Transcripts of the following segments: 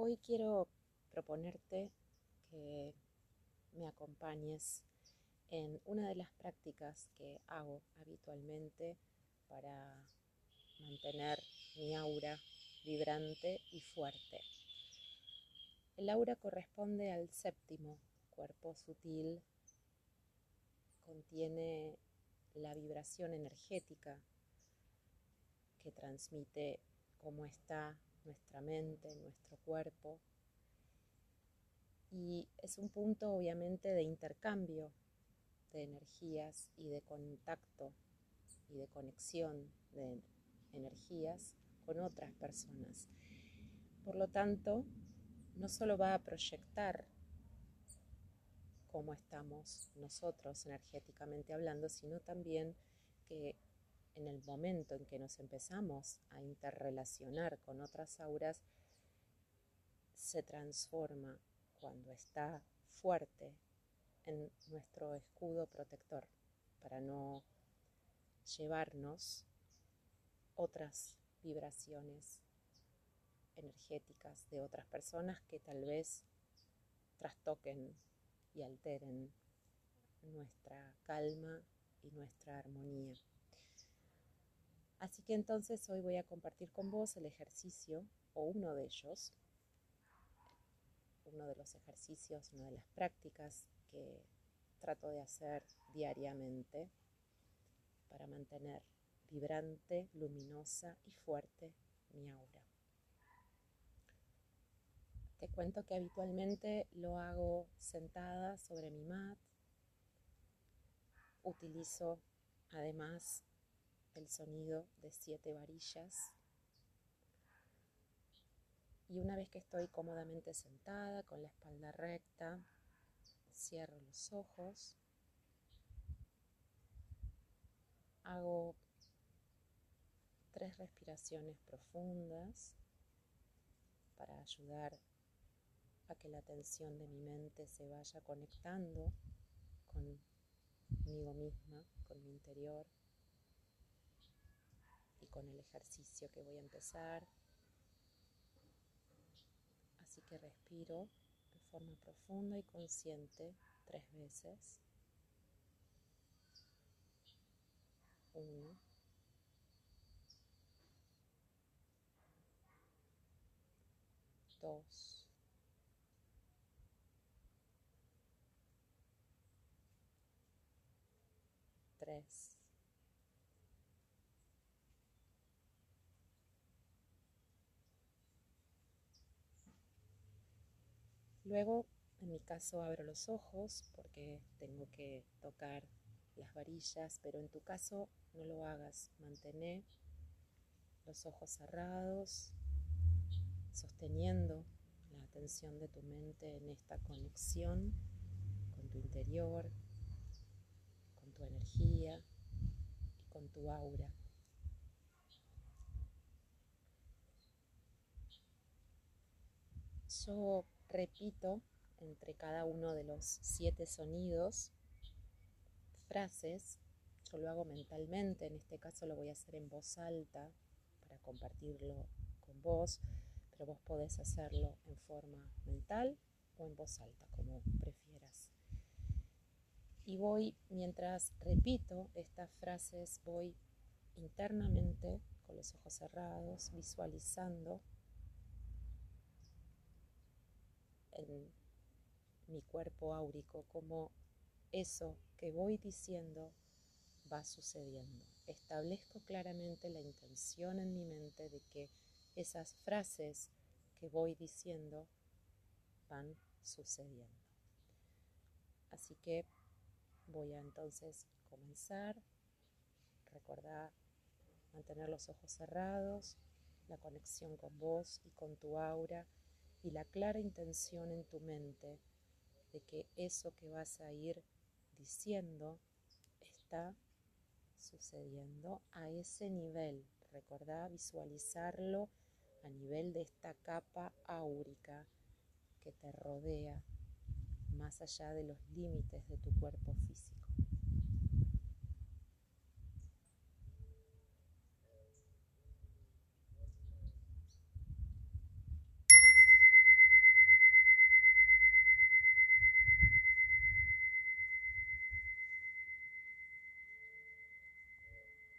Hoy quiero proponerte que me acompañes en una de las prácticas que hago habitualmente para mantener mi aura vibrante y fuerte. El aura corresponde al séptimo cuerpo sutil, contiene la vibración energética que transmite cómo está nuestra mente, nuestro cuerpo. Y es un punto obviamente de intercambio de energías y de contacto y de conexión de energías con otras personas. Por lo tanto, no solo va a proyectar cómo estamos nosotros energéticamente hablando, sino también que en el momento en que nos empezamos a interrelacionar con otras auras, se transforma cuando está fuerte en nuestro escudo protector para no llevarnos otras vibraciones energéticas de otras personas que tal vez trastoquen y alteren nuestra calma y nuestra armonía. Así que entonces hoy voy a compartir con vos el ejercicio o uno de ellos, uno de los ejercicios, una de las prácticas que trato de hacer diariamente para mantener vibrante, luminosa y fuerte mi aura. Te cuento que habitualmente lo hago sentada sobre mi mat. Utilizo además el sonido de siete varillas. Y una vez que estoy cómodamente sentada, con la espalda recta, cierro los ojos, hago tres respiraciones profundas para ayudar a que la atención de mi mente se vaya conectando conmigo misma, con mi interior con el ejercicio que voy a empezar. Así que respiro de forma profunda y consciente tres veces. Uno. Dos. Tres. Luego, en mi caso, abro los ojos porque tengo que tocar las varillas, pero en tu caso no lo hagas. Mantén los ojos cerrados, sosteniendo la atención de tu mente en esta conexión con tu interior, con tu energía y con tu aura. Yo repito entre cada uno de los siete sonidos frases. Yo lo hago mentalmente, en este caso lo voy a hacer en voz alta para compartirlo con vos, pero vos podés hacerlo en forma mental o en voz alta, como prefieras. Y voy, mientras repito estas frases, voy internamente, con los ojos cerrados, visualizando en mi cuerpo áurico, como eso que voy diciendo va sucediendo. Establezco claramente la intención en mi mente de que esas frases que voy diciendo van sucediendo. Así que voy a entonces comenzar. Recordar mantener los ojos cerrados, la conexión con vos y con tu aura y la clara intención en tu mente de que eso que vas a ir diciendo está sucediendo a ese nivel. Recordá visualizarlo a nivel de esta capa áurica que te rodea, más allá de los límites de tu cuerpo físico.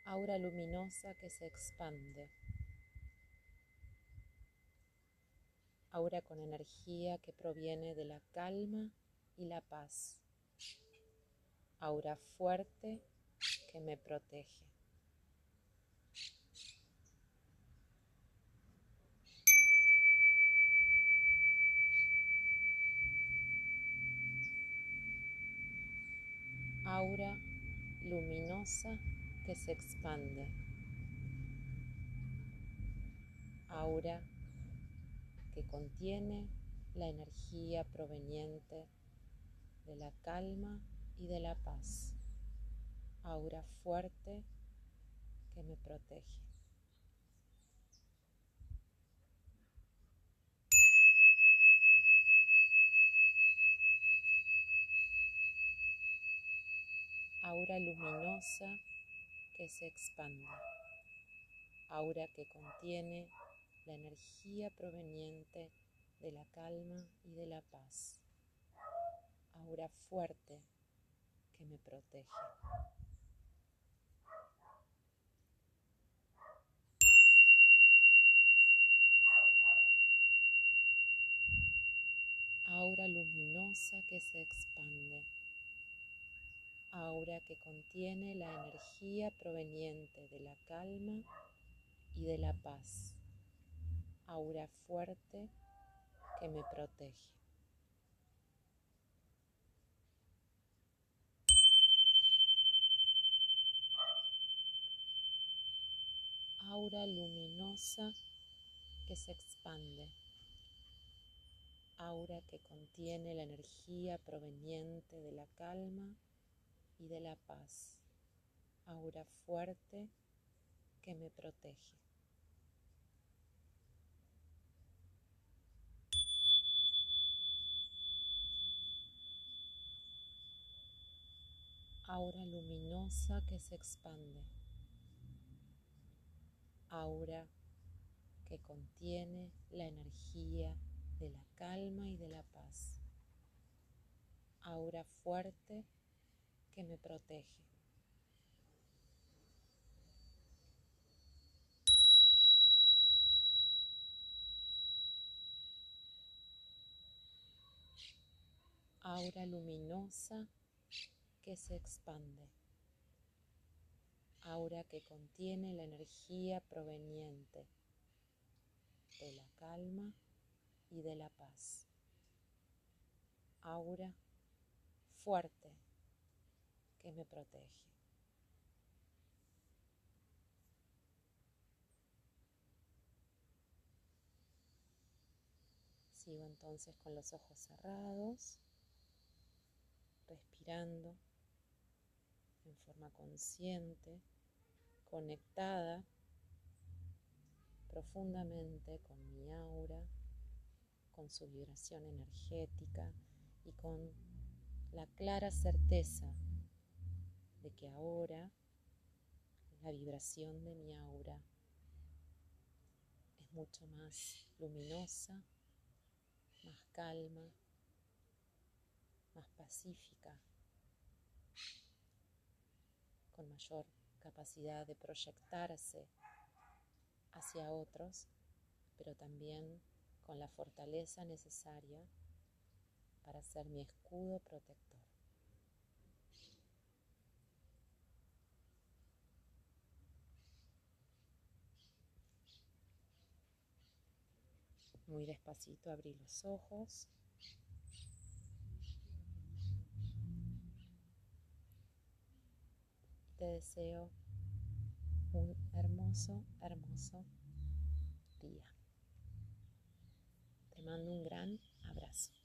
Aura luminosa que se expande, aura con energía que proviene de la calma y la paz, aura fuerte que me protege. Aura luminosa que se expande. Aura que contiene la energía proveniente de la calma y de la paz. Aura fuerte que me protege. Aura luminosa que se expande. Aura que contiene la energía proveniente de la calma y de la paz. Aura fuerte que me protege. Aura luminosa que se expande aura que contiene la energía proveniente de la calma y de la paz, aura fuerte que me protege. Aura luminosa que se expande, aura que contiene la energía proveniente de la calma y de la paz, aura fuerte que me protege. Aura luminosa que se expande. Aura que contiene la energía de la calma y de la paz. Aura fuerte que me protege. Aura luminosa que se expande. Aura que contiene la energía proveniente de la calma y de la paz. Aura fuerte que me protege. Sigo entonces con los ojos cerrados, respirando en forma consciente, conectada profundamente con mi aura, con su vibración energética y con la clara certeza de que ahora la vibración de mi aura es mucho más luminosa, más calma, más pacífica, con mayor capacidad de proyectarse hacia otros, pero también con la fortaleza necesaria para ser mi escudo protector. Muy despacito abrí los ojos. Te deseo un hermoso, hermoso día. Te mando un gran abrazo.